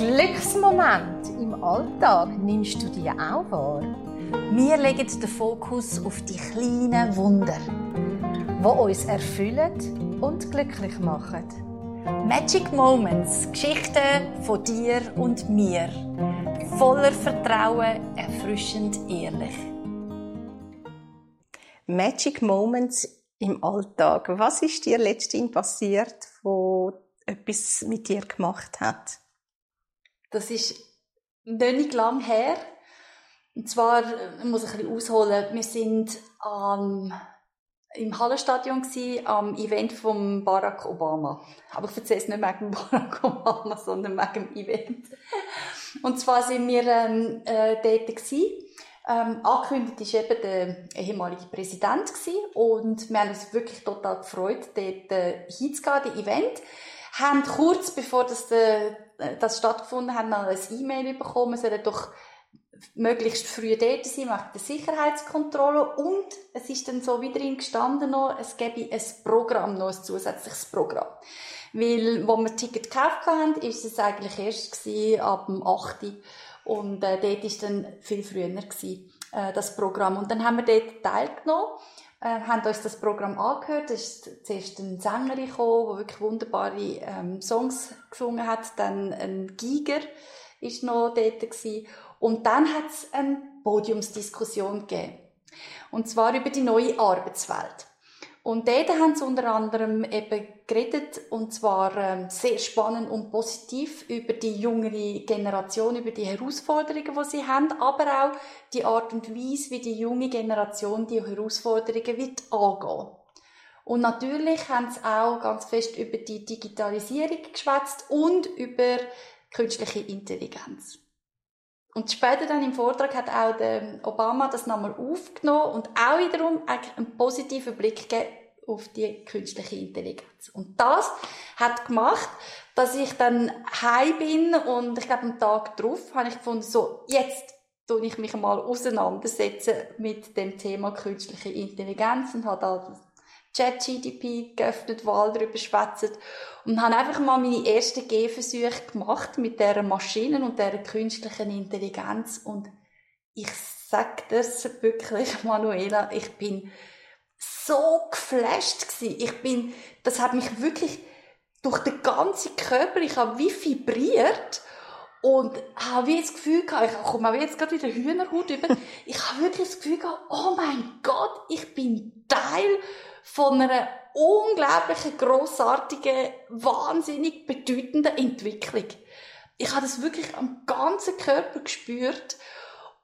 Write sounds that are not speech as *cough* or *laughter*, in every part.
Glücksmoment im Alltag nimmst du dir auch wahr? Wir legen den Fokus auf die kleinen Wunder, die uns erfüllen und glücklich machen. Magic Moments, Geschichten von dir und mir. Voller Vertrauen, erfrischend ehrlich. Magic Moments im Alltag. Was ist dir letztens passiert, wo etwas mit dir gemacht hat? Das ist nicht lang her. Und zwar, ich muss ein bisschen ausholen, wir sind ähm, im Hallenstadion gewesen, am Event von Barack Obama. Aber ich erzähle es nicht wegen *laughs* Barack Obama, sondern wegen dem Event. Und zwar sind wir ähm, äh, dort gewesen. Ähm, angekündigt war eben der ehemalige Präsident gewesen. und wir haben uns wirklich total gefreut, dort äh, hinzugehen, Event. Haben kurz bevor das, äh, das stattgefunden hat, noch ein E-Mail bekommen, wir sollen doch möglichst früh dort sein, wegen der Sicherheitskontrolle. Und es ist dann so wieder gestanden noch, es gäbe ein Programm, noch ein zusätzliches Programm. Weil, wo wir Ticket gekauft haben, ist es eigentlich erst gewesen, ab dem 8. Und äh, dort war dann viel früher gewesen, äh, das Programm. Und dann haben wir dort teilgenommen, äh, haben uns das Programm angehört. Es ist zuerst eine Sängerin gekommen, die wirklich wunderbare ähm, Songs gesungen hat. Dann ein Giger ist noch dort gewesen. Und dann hat es eine Podiumsdiskussion gegeben. Und zwar über die neue Arbeitswelt. Und dort haben sie unter anderem eben geredet, und zwar ähm, sehr spannend und positiv über die jüngere Generation, über die Herausforderungen, die sie haben, aber auch die Art und Weise, wie die junge Generation die Herausforderungen wird angehen. Und natürlich haben sie auch ganz fest über die Digitalisierung geschwätzt und über künstliche Intelligenz. Und später dann im Vortrag hat auch der Obama das nochmal aufgenommen und auch wiederum einen positiven Blick gegeben auf die künstliche Intelligenz. Und das hat gemacht, dass ich dann heim bin und ich glaube, am Tag darauf habe ich gefunden, so, jetzt tue ich mich mal auseinandersetzen mit dem Thema künstliche Intelligenz und habe da ChatGDP geöffnet, wo alle darüber schwätzen. Und habe einfach mal meine ersten Gehversuche gemacht mit dieser Maschinen und dieser künstlichen Intelligenz. Und ich sage das wirklich, *laughs* Manuela, ich bin so geflasht gewesen. Ich bin, das hat mich wirklich durch den ganzen Körper, ich habe wie vibriert und habe wie das Gefühl gehabt, ich komme jetzt gerade wieder Hühnerhaut über, *laughs* ich habe wirklich das Gefühl gehabt, oh mein Gott, ich bin Teil von einer unglaublichen, grossartigen, wahnsinnig bedeutenden Entwicklung. Ich habe das wirklich am ganzen Körper gespürt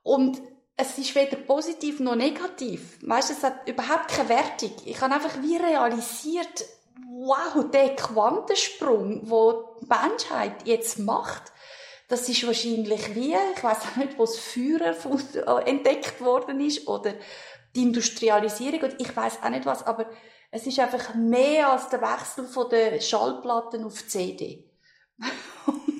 und es ist weder positiv noch negativ. Weißt, es hat überhaupt keine Wertung. Ich habe einfach wie realisiert, wow, der Quantensprung, wo die Menschheit jetzt macht, das ist wahrscheinlich wie, ich weiß auch nicht, wo das äh, *laughs* entdeckt worden ist oder die Industrialisierung und ich weiß auch nicht was, aber es ist einfach mehr als der Wechsel von den Schallplatten auf CD. *laughs*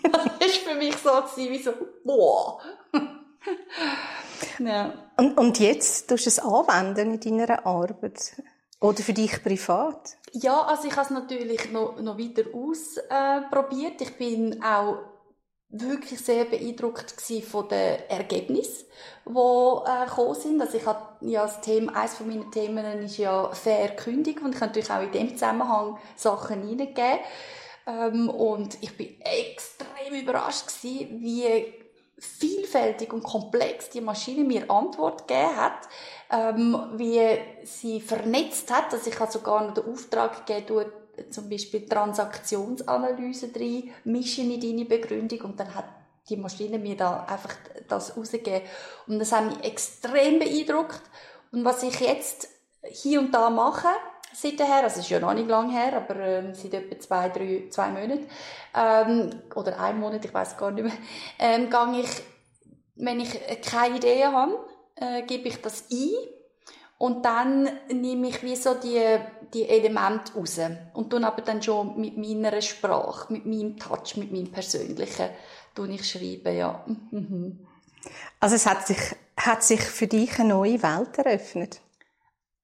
das ist für mich so wie so, boah. *laughs* ja. und, und jetzt tust du es anwenden in deiner Arbeit? Oder für dich privat? Ja, also ich habe es natürlich noch, noch weiter ausprobiert. Äh, ich bin auch wirklich sehr beeindruckt von den Ergebnissen, die äh, gekommen sind. Also ich habe ja das Thema, eines von meinen Themen ist ja fair Kündigung und ich habe natürlich auch in dem Zusammenhang Sachen hineingegeben. Ähm, und ich bin extrem überrascht gewesen, wie vielfältig und komplex die Maschine mir Antwort gegeben hat, ähm, wie sie vernetzt hat, dass ich also sogar noch den Auftrag gegeben zum Beispiel Transaktionsanalyse drin, mischen in deine Begründung und dann hat die Maschine mir da einfach das rausgegeben. Und das hat mich extrem beeindruckt. Und was ich jetzt hier und da mache, seither, also es ist ja noch nicht lang her, aber ähm, seit etwa zwei, drei, zwei Monaten, ähm, oder ein Monat, ich weiß gar nicht mehr, ähm, gehe ich, wenn ich keine Idee habe, äh, gebe ich das ein und dann nehme ich wie so die, die Elemente raus. Und dann aber dann schon mit meiner Sprache, mit meinem Touch, mit meinem Persönlichen, tue ich schreiben, ja. Mhm. Also es hat sich, hat sich für dich eine neue Welt eröffnet?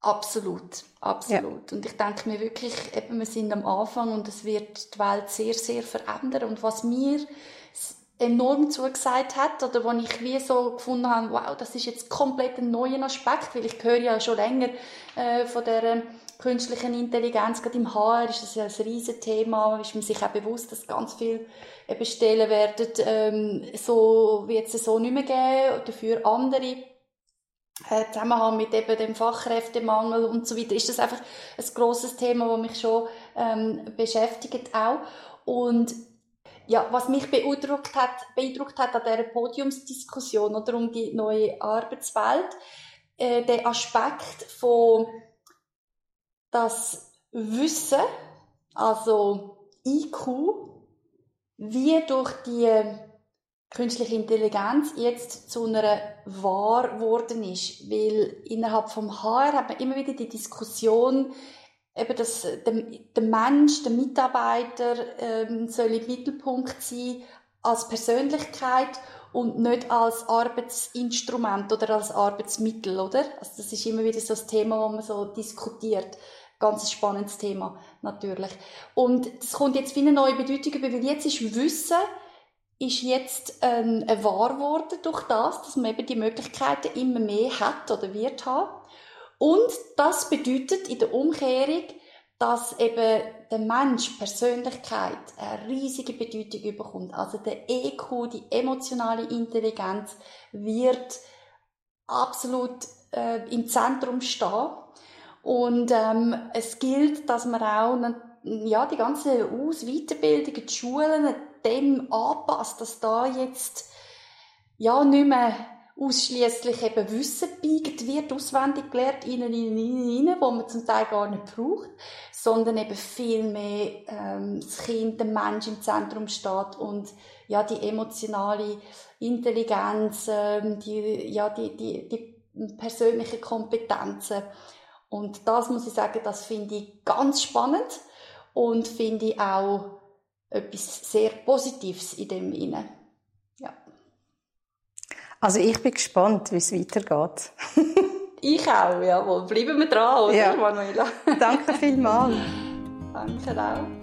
Absolut, absolut. Ja. Und ich denke mir wirklich, eben, wir sind am Anfang und es wird die Welt sehr, sehr verändern. Und was mir enorm zugesagt hat oder wo ich wie so gefunden habe, wow, das ist jetzt komplett ein neuer Aspekt, weil ich höre ja schon länger äh, von der künstlichen Intelligenz, gerade im HR ist das ja ein riesen Thema, ist man sich auch bewusst, dass ganz viel eben Stellen werden ähm, so wird es so nicht mehr geben, dafür andere. Äh, Zusammenhang mit eben dem Fachkräftemangel und so weiter, ist das einfach ein grosses Thema, das mich schon ähm, beschäftigt auch. Und ja, was mich beeindruckt hat, beeindruckt hat an dieser Podiumsdiskussion oder um die neue Arbeitswelt, äh, der Aspekt von das Wissen, also IQ, wie durch die künstliche Intelligenz jetzt zu einer wahr geworden ist. Weil innerhalb vom HR hat man immer wieder die Diskussion, eben, dass der, der Mensch, der Mitarbeiter ähm, soll im Mittelpunkt sein als Persönlichkeit und nicht als Arbeitsinstrument oder als Arbeitsmittel, oder? Also das ist immer wieder so das Thema, wo man so diskutiert. Ganz spannendes Thema, natürlich. Und das kommt jetzt wie eine neue Bedeutung über, weil jetzt ist Wissen ist jetzt ähm, wahr geworden durch das, dass man eben die Möglichkeiten immer mehr hat oder wird haben. Und das bedeutet in der Umkehrung, dass eben der Mensch Persönlichkeit eine riesige Bedeutung bekommt. Also der EQ, die emotionale Intelligenz, wird absolut äh, im Zentrum stehen. Und ähm, es gilt, dass man auch ja, die ganze Aus-, Weiterbildung, die Schulen dem anpasst, dass da jetzt ja nicht mehr ausschließlich eben Wissen biegt wird, auswendig gelernt, innen, innen, innen, innen, wo man zum Teil gar nicht braucht, sondern eben viel mehr ähm, das Kind, der Mensch im Zentrum steht und ja die emotionale Intelligenz, ähm, die ja die die die persönliche Kompetenzen und das muss ich sagen, das finde ich ganz spannend und finde ich auch etwas sehr Positives in dem inne. Ja. Also ich bin gespannt, wie es weitergeht. *laughs* ich auch, jawohl. Bleiben wir dran, oder, ja. Manuela? Danke vielmals. *laughs* Danke auch.